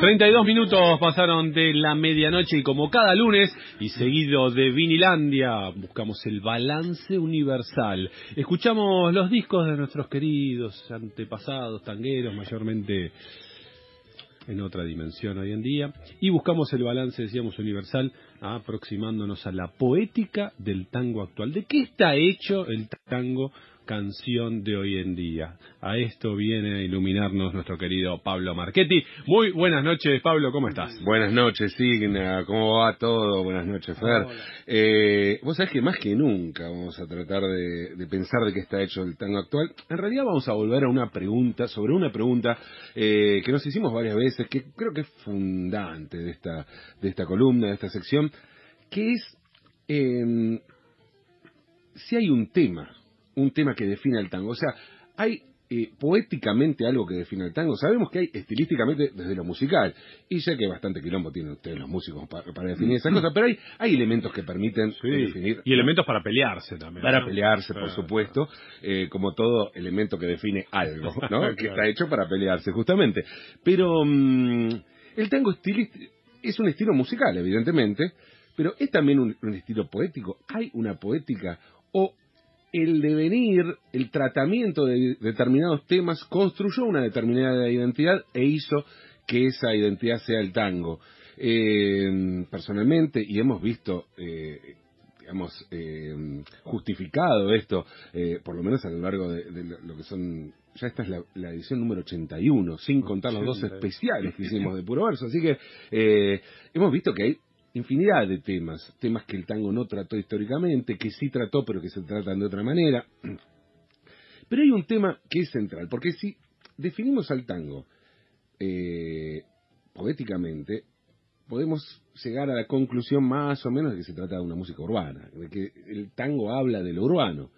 32 minutos pasaron de la medianoche y como cada lunes y seguido de Vinilandia buscamos el balance universal. Escuchamos los discos de nuestros queridos antepasados tangueros, mayormente en otra dimensión hoy en día, y buscamos el balance, decíamos, universal, aproximándonos a la poética del tango actual. ¿De qué está hecho el tango canción de hoy en día. A esto viene a iluminarnos nuestro querido Pablo Marchetti. Muy buenas noches, Pablo, ¿cómo estás? Buenas noches, Signa, ¿cómo va todo? Buenas noches, Fer. Eh, vos sabés que más que nunca vamos a tratar de, pensar de qué está hecho el tango actual. En realidad vamos a volver a una pregunta, sobre una pregunta eh, que nos hicimos varias veces, que creo que es fundante de esta, de esta columna, de esta sección, que es eh, si hay un tema un tema que define el tango. O sea, hay eh, poéticamente algo que define el tango. Sabemos que hay estilísticamente desde lo musical, y sé que bastante quilombo tienen ustedes los músicos para, definir esas cosas, pero hay, hay elementos que permiten definir. Y elementos para pelearse también. Para pelearse, por supuesto, eh, como todo elemento que define algo, ¿no? Que está hecho para pelearse, justamente. Pero mm, el tango es un estilo musical, evidentemente, pero es también un estilo poético. Hay una poética el devenir, el tratamiento de determinados temas construyó una determinada identidad e hizo que esa identidad sea el tango. Eh, personalmente, y hemos visto, eh, digamos, eh, justificado esto, por lo menos a lo largo de, lo que son, ya esta es la, edición número 81, sin contar los dos especiales que hicimos de puro verso, así que hemos visto que hay infinidad de temas, temas que el tango no trató históricamente, que sí trató pero que se tratan de otra manera. Pero hay un tema que es central, porque si definimos al tango eh, poéticamente, podemos llegar a la conclusión más o menos de que se trata de una música urbana, de que el tango habla de lo urbano.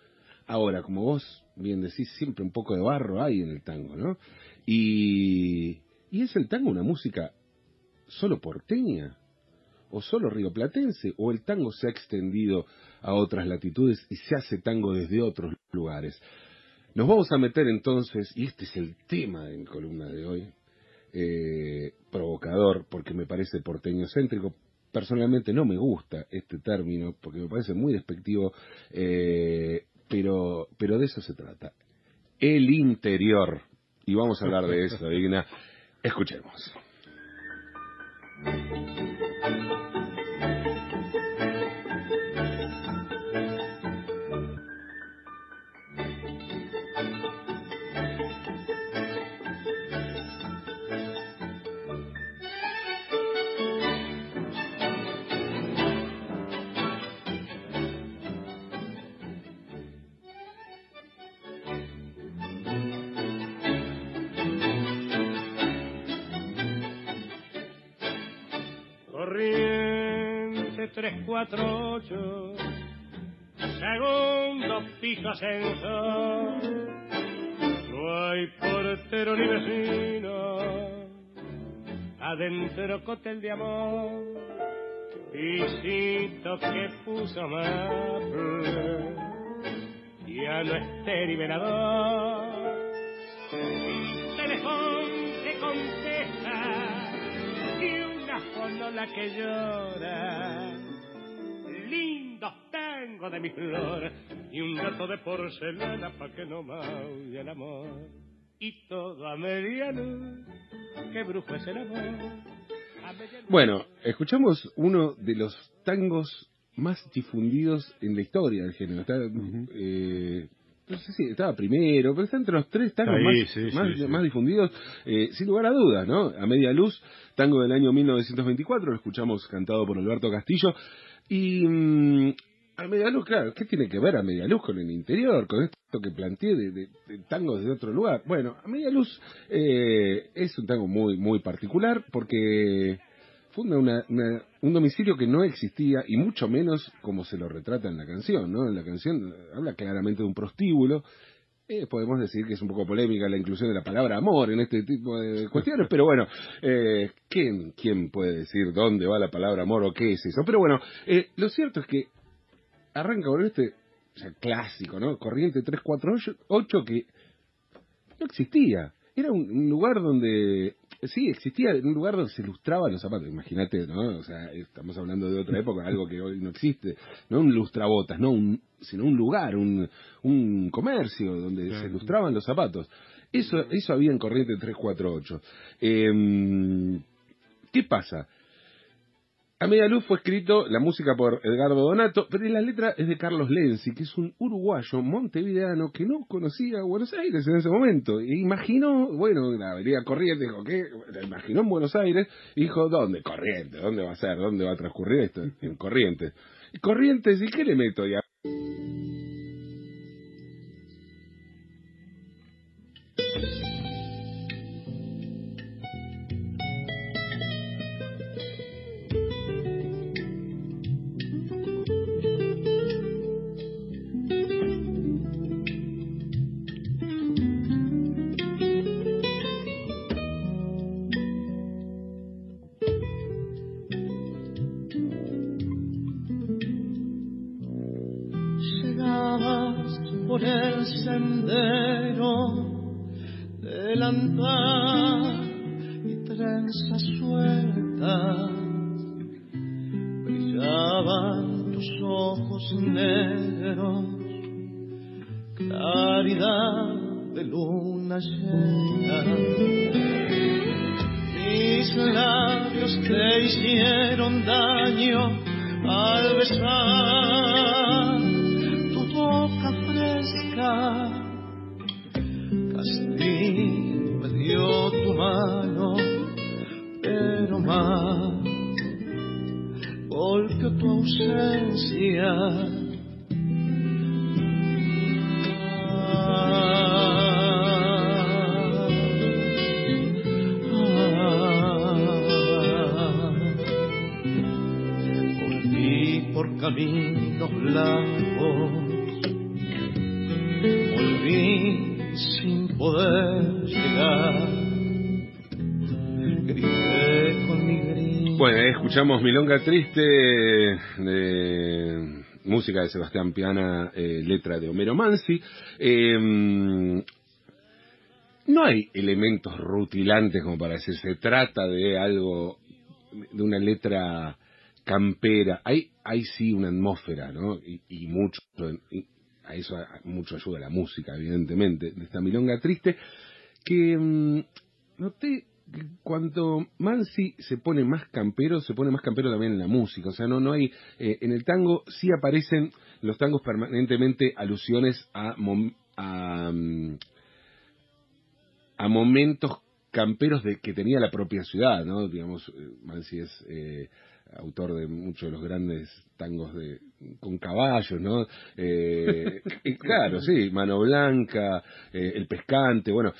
Ahora, como vos bien decís, siempre un poco de barro hay en el tango, ¿no? Y, y es el tango una música solo porteña, o solo rioplatense, o el tango se ha extendido a otras latitudes y se hace tango desde otros lugares. Nos vamos a meter entonces, y este es el tema en columna de hoy, eh, provocador, porque me parece porteño céntrico. Personalmente no me gusta este término, porque me parece muy despectivo, eh, pero, pero de eso se trata. El interior. Y vamos a hablar de eso, Digna. Escuchemos. thank you segundo piso ascensor, no hay portero ni vecino, adentro cotel de amor, pisito que puso maple, ya no es velador, teléfono que contesta y una fonola que llora tengo de mi flor y un gato de porcelana pa' que no maulle el amor. Y todo a media luz, qué brujo es el amor. Bueno, escuchamos uno de los tangos más difundidos en la historia del género. Está, eh, no sé si estaba primero, pero está entre los tres tangos más, más, difundidos, eh, sin lugar a dudas, ¿no? A media luz, tango del año 1924, lo escuchamos cantado por Alberto Castillo, y mm, a media luz, claro, ¿qué tiene que ver a media luz con el interior, con esto que planteé de, de, tango desde otro lugar? Bueno, a media luz eh, es un tango muy, muy particular porque funda una- un domicilio que no existía y mucho menos como se lo retrata en la canción, ¿no? En la canción eh, habla claramente de un prostíbulo. Eh, podemos decir que es un poco polémica la inclusión de la palabra amor en este tipo de cuestiones, pero bueno, eh, ¿quién, ¿quién puede decir dónde va la palabra amor o qué es eso? Pero bueno, eh, lo cierto es que arranca con este o sea, clásico, ¿no? Corriente 348 que no existía. Era un, un lugar donde, sí, existía un lugar donde se lustraban los zapatos. Imagínate, ¿no? O sea, estamos hablando de otra época, algo que hoy no existe. No un lustrabotas, no un, sino un lugar, un, un comercio donde se lustraban los zapatos. Eso, eso había en Corriente 348. Eh, ¿Qué pasa? A Media Luz fue escrito la música por Edgardo Donato, pero la letra es de Carlos Lenzi, que es un uruguayo montevideano que no conocía Buenos Aires en ese momento. E imaginó, bueno, la avenida Corrientes, dijo, ¿qué? La imaginó en Buenos Aires dijo, ¿dónde? Corrientes, ¿dónde va a ser? ¿Dónde va a transcurrir esto? En Corrientes. Corrientes, ¿y qué le meto ya? Labios te hicieron daño al besar tu boca fresca. Castillo me dio tu mano, pero más golpeó tu ausencia. Caminos largos, volví sin poder llegar. Bueno, escuchamos Milonga Triste música de Sebastián Piana, eh, letra de Homero Mansi. Eh, no hay elementos rutilantes como para decir, se trata de algo, de una letra campera. Hay, hay sí una atmósfera, ¿no? Y, mucho, a eso mucho ayuda la música, evidentemente, de esta Milonga Triste, que mm, noté que cuando Mansi se pone más campero, se pone más campero también en la música. O sea, no, no hay. eh, en el tango sí aparecen los tangos permanentemente alusiones a, a, mm, a momentos camperos de que tenía la propia ciudad, ¿no? Digamos, eh, Mansi es eh, autor de muchos de los grandes tangos de con caballos, ¿no? Eh, y claro, sí, Mano Blanca, eh, El Pescante, bueno,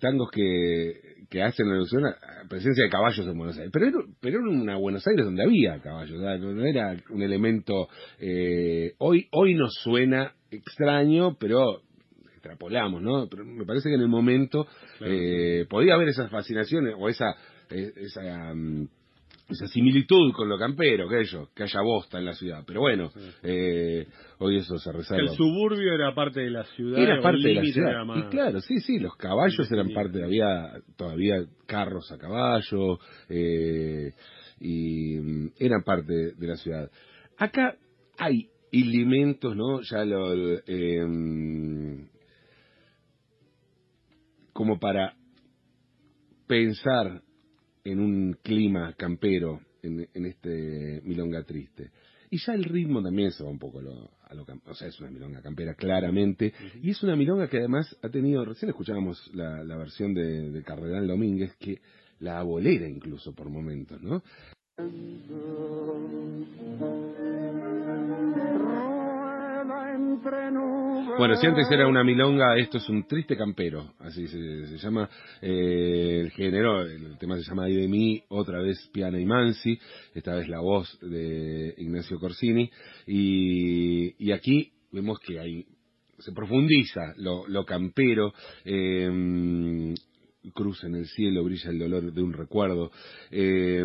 tangos que, que hacen alusión a presencia de caballos en Buenos Aires. Pero era, pero era una Buenos Aires donde había caballos, no era un elemento... eh, hoy, hoy nos suena extraño, pero extrapolamos, ¿no? Pero me parece que en el momento eh, podía haber esas fascinaciones o esa eh, esa mm, esa similitud con lo campero, que ello, que haya bosta en la ciudad. Pero bueno, eh, hoy eso se resalta. El suburbio era parte de la ciudad. Era parte de la ciudad. más- Y claro, sí, sí, los caballos eran parte, había todavía carros a caballo, eh, y mm, eran parte de la ciudad. Acá hay elementos, ¿no? Ya lo, eh, mm, como para pensar en un clima campero en, en este milonga triste. Y ya el ritmo también se va un poco a lo, a lo o sea, es una milonga campera claramente, y es una milonga que además ha tenido, recién escuchábamos la, la versión de, de Cardenal Domínguez, que la bolera incluso por momentos, ¿no? Bueno, si antes era una milonga, esto es un triste campero, así se, llama eh, el género, el tema se llama Ay de mí, otra vez Piana y Mansi, esta vez la voz de Ignacio Corsini, y, aquí vemos que hay, se profundiza lo, lo campero, eh, cruz en el cielo, brilla el dolor de un recuerdo, eh,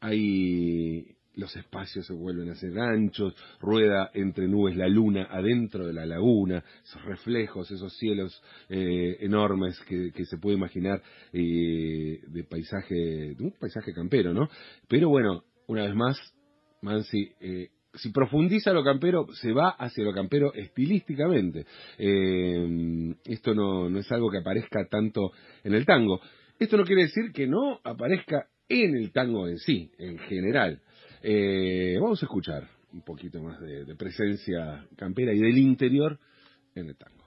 hay los espacios se vuelven a ser anchos, rueda entre nubes la luna adentro de la laguna, esos reflejos, esos cielos eh, enormes que, se puede imaginar eh, de paisaje, de un paisaje campero, ¿no? Pero bueno, una vez más, Mansi, eh, si profundiza lo campero, se va hacia lo campero estilísticamente. esto no, no es algo que aparezca tanto en el tango. Esto no quiere decir que no aparezca en el tango en sí, en general. Eh, vamos a escuchar un poquito más de presencia campera y del interior en el tango.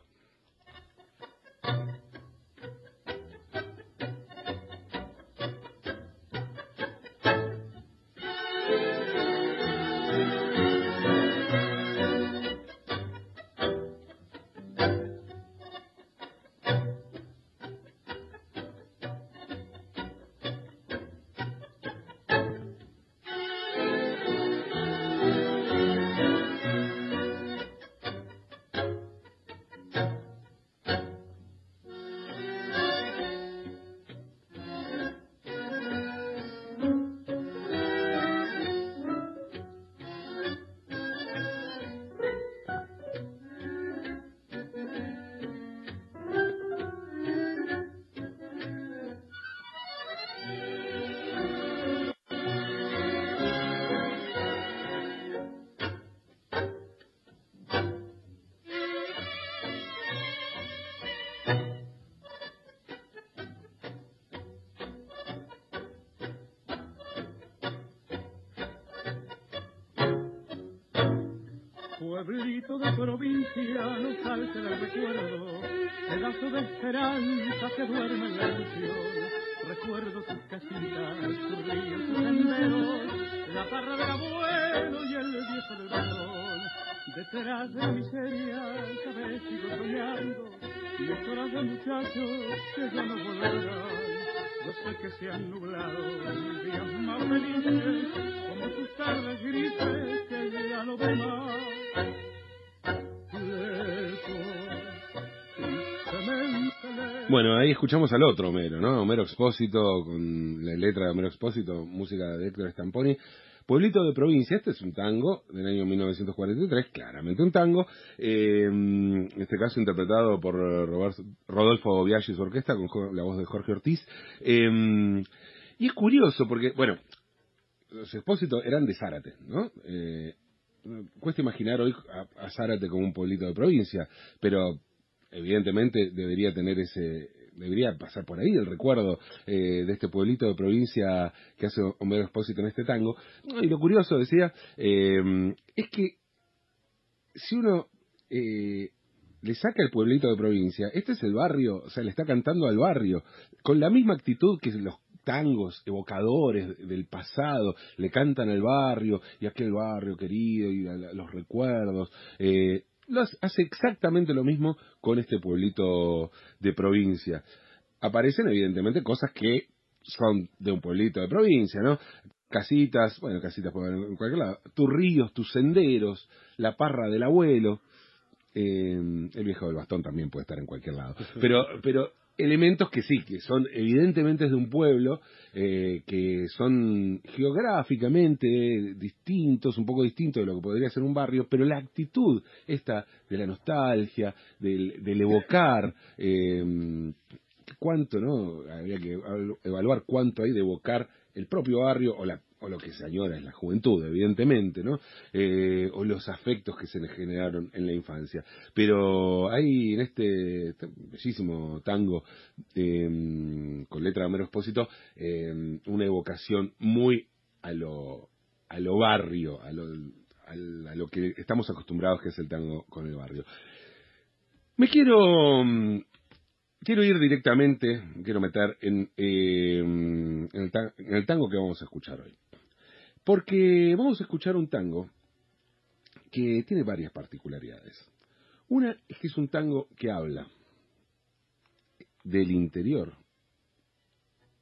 Pueblito de provincia no salte del recuerdo, pedazo de esperanza que duerme en la ilusión. Recuerdo tus casitas, tus ríos, tus senderos, la parra del abuelo y el viejo del balón. Detrás de la miseria, sabes, sigo soñando, y horas de muchachos que ya no volverán. Yo sé que se han nublado mis días más felices, Bueno, ahí escuchamos al otro Homero, ¿no? Homero Expósito, con la letra de Homero Expósito, música de Héctor Stamponi. Pueblito de provincia, este es un tango del año 1943, claramente un tango, eh, en este caso interpretado por Rodolfo Biaggi y su orquesta con la voz de Jorge Ortiz. Eh, y es curioso porque, bueno, los expósitos eran de Zárate, ¿no? Eh, cuesta imaginar hoy a, Zárate como un pueblito de provincia, pero evidentemente debería tener ese debería pasar por ahí el recuerdo eh, de este pueblito de provincia que hace Homero Expósito en este tango. Y lo curioso, decía, eh, es que si uno eh, le saca el pueblito de provincia, este es el barrio, o sea, le está cantando al barrio, con la misma actitud que los tangos evocadores del pasado, le cantan al barrio y aquel barrio querido y los recuerdos. Eh, hace exactamente lo mismo con este pueblito de provincia. Aparecen evidentemente cosas que son de un pueblito de provincia, ¿no? Casitas, bueno, casitas pueden en cualquier lado, tus ríos, tus senderos, la parra del abuelo, eh, el viejo del bastón también puede estar en cualquier lado. Pero, pero elementos que sí, que son evidentemente de un pueblo, eh, que son geográficamente distintos, un poco distintos de lo que podría ser un barrio, pero la actitud esta de la nostalgia, del, evocar, eh, cuánto, ¿no? Habría que evaluar cuánto hay de evocar el propio barrio o la o lo que se añora es la juventud, evidentemente, ¿no? Eh, o los afectos que se le generaron en la infancia. Pero hay en este, bellísimo tango em, con letra de Homero Expósito em, una evocación muy a lo, a lo barrio, a lo, a lo que estamos acostumbrados que es el tango con el barrio. Me quiero em, quiero ir directamente, quiero meter en, en, el tango que vamos a escuchar hoy. Porque vamos a escuchar un tango que tiene varias particularidades. Una es que es un tango que habla del interior,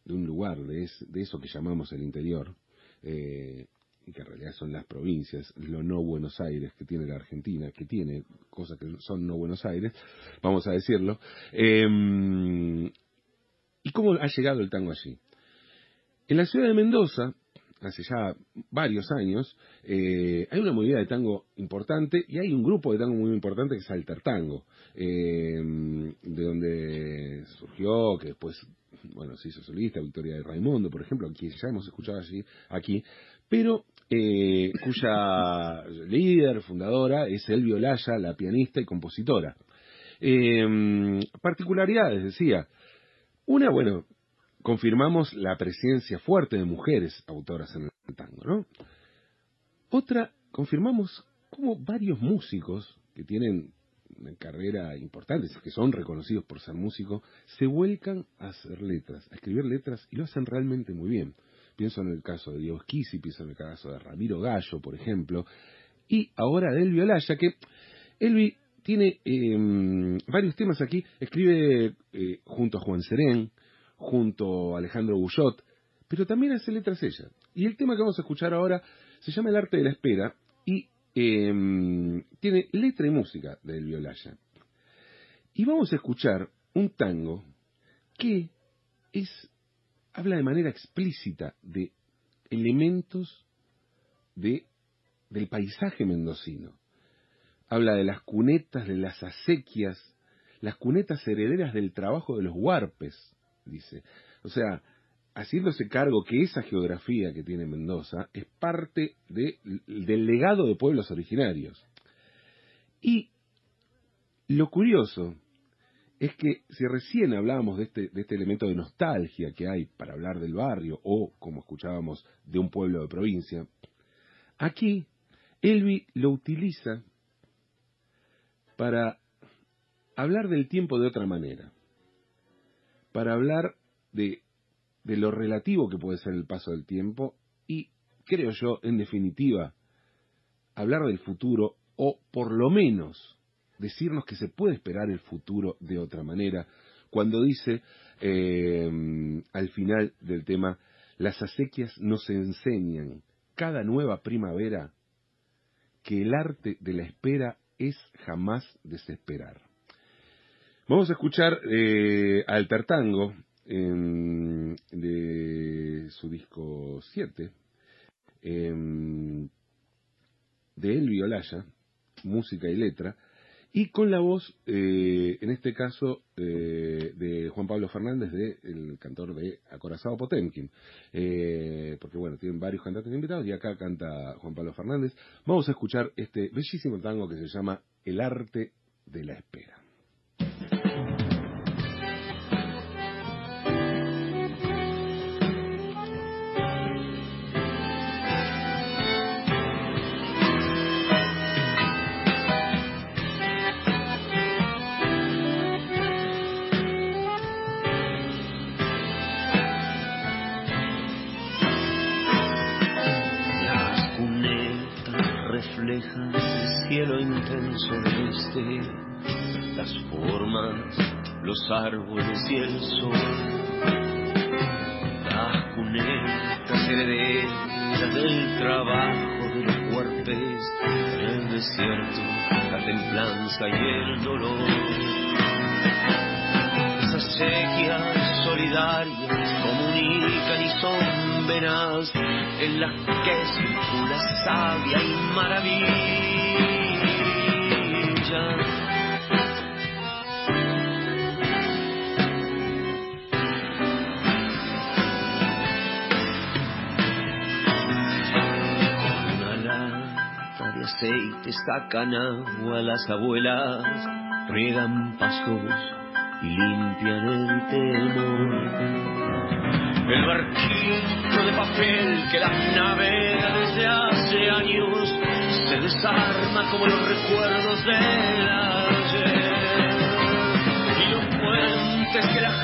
de un lugar, de, de eso que llamamos el interior, eh, y que en realidad son las provincias, lo no Buenos Aires que tiene la Argentina, que tiene cosas que son no Buenos Aires, vamos a decirlo. Em, ¿Y cómo ha llegado el tango allí? En la ciudad de Mendoza, hace ya varios años, eh, hay una movida de tango importante y hay un grupo de tango muy importante que es Alter Tango, eh, de donde surgió, que después, bueno, se hizo solista, Victoria de Raimundo, por ejemplo, que ya hemos escuchado allí, aquí, pero eh, cuya líder, fundadora, es Elvio Laya, la pianista y compositora. particularidades, decía. Una, bueno, confirmamos la presencia fuerte de mujeres autoras en el tango, ¿no? Otra, confirmamos cómo varios músicos que tienen una carrera importante, que son reconocidos por ser músicos, se vuelcan a hacer letras, a escribir letras y lo hacen realmente muy bien. Pienso en el caso de Diego Esquisi, pienso en el caso de Ramiro Gallo, por ejemplo, y ahora de Elvi Olaya, que Elvi tiene em, varios temas aquí, escribe eh, junto a Juan Serén, junto a Alejandro Bullot, pero también hace letras ella. Y el tema que vamos a escuchar ahora se llama El arte de la espera y em, tiene letra y música del Violaya. Y vamos a escuchar un tango que es habla de manera explícita de elementos de, del paisaje mendocino. Habla de las cunetas, de las acequias, las cunetas herederas del trabajo de los huarpes, dice. O sea, haciéndose cargo que esa geografía que tiene Mendoza es parte del legado de pueblos originarios. Y lo curioso es que si recién hablábamos de este, de este elemento de nostalgia que hay para hablar del barrio o, como escuchábamos, de un pueblo de provincia, aquí Elvi lo utiliza para hablar del tiempo de otra manera para hablar de, lo relativo que puede ser el paso del tiempo y, creo yo, en definitiva, hablar del futuro o por lo menos decirnos que se puede esperar el futuro de otra manera, cuando dice eh, al final del tema, las acequias nos enseñan cada nueva primavera que el arte de la espera es jamás desesperar. Vamos a escuchar eh, Alter Tango de su disco 7 em, de Elvi Olaya, música y letra, y con la voz, eh, en este caso, eh, de Juan Pablo Fernández, de, el cantor de Acorazado Potemkin. Eh, porque bueno, tienen varios cantantes invitados y acá canta Juan Pablo Fernández. Vamos a escuchar este bellísimo tango que se llama El arte de la espera. El cielo intenso del este, las formas, los árboles y el sol. Las cunetas herederas del trabajo de los huarpes, el desierto, la templanza y el dolor. Esas sequias solidarias comunican y son venas en las que circula sabia y maravilla. De aceite sacan agua las abuelas, riegan pastos y limpian el temor el barquito de papel que las navega desde hace años se desarma como los recuerdos del ayer. Y los puentes que la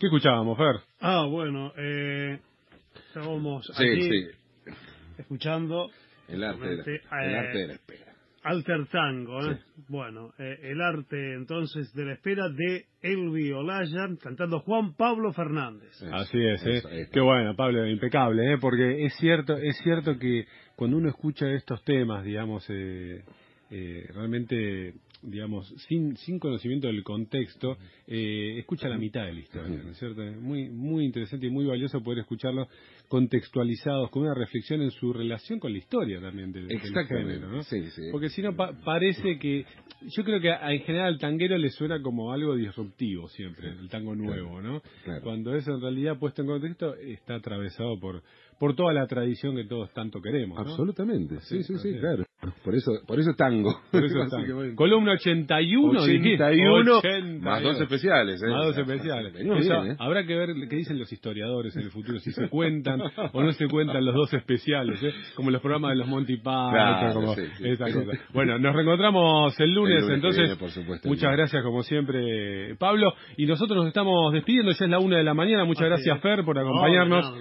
¿Qué escuchábamos, Fer? Ah, bueno, eh, estábamos Sí, aquí sí. escuchando El arte, de la, Realmente, el eh, arte de la espera. Alter Tango, ¿eh? Bueno, eh, el arte entonces de la espera de Elvi Olaya cantando Juan Pablo Fernández. Eso, Así es, ¿eh? eso. Qué bueno, Pablo, impecable, ¿eh? Porque es cierto, es cierto que cuando uno escucha estos temas, digamos, eh, eh, realmente, digamos, sin, sin conocimiento del contexto, eh, escucha la mitad de la historia, ¿no es cierto? Muy, muy interesante y muy valioso poder escucharlos contextualizados, con una reflexión en su relación con la historia también del, del Exactamente. género, ¿no? Sí, sí. Porque si no, pa- parece que. Yo creo que a- en general al tanguero le suena como algo disruptivo siempre, el tango nuevo, ¿no? claro. Cuando eso en realidad puesto en contexto está atravesado por por toda la tradición que todos tanto queremos. ¿no? Absolutamente, sí, sí, sí, claro. Por eso, por eso tango. Por eso. Columna 81, dijiste. 81, 81. más dos especiales, ¿eh? Más dos especiales. Venimos Eso, bien, ¿eh? Habrá que ver qué dicen los historiadores en el futuro, si se cuentan o no se cuentan los dos especiales, ¿eh? como los programas de los Monty Python, Claro, como sí, sí. esa cosa. Bueno, nos reencontramos el lunes, El lunes que entonces. viene, por supuesto, el muchas gracias como siempre, Pablo. Y nosotros nos estamos despidiendo, ya es la una de la mañana. Muchas Así gracias, es. Fer, por acompañarnos.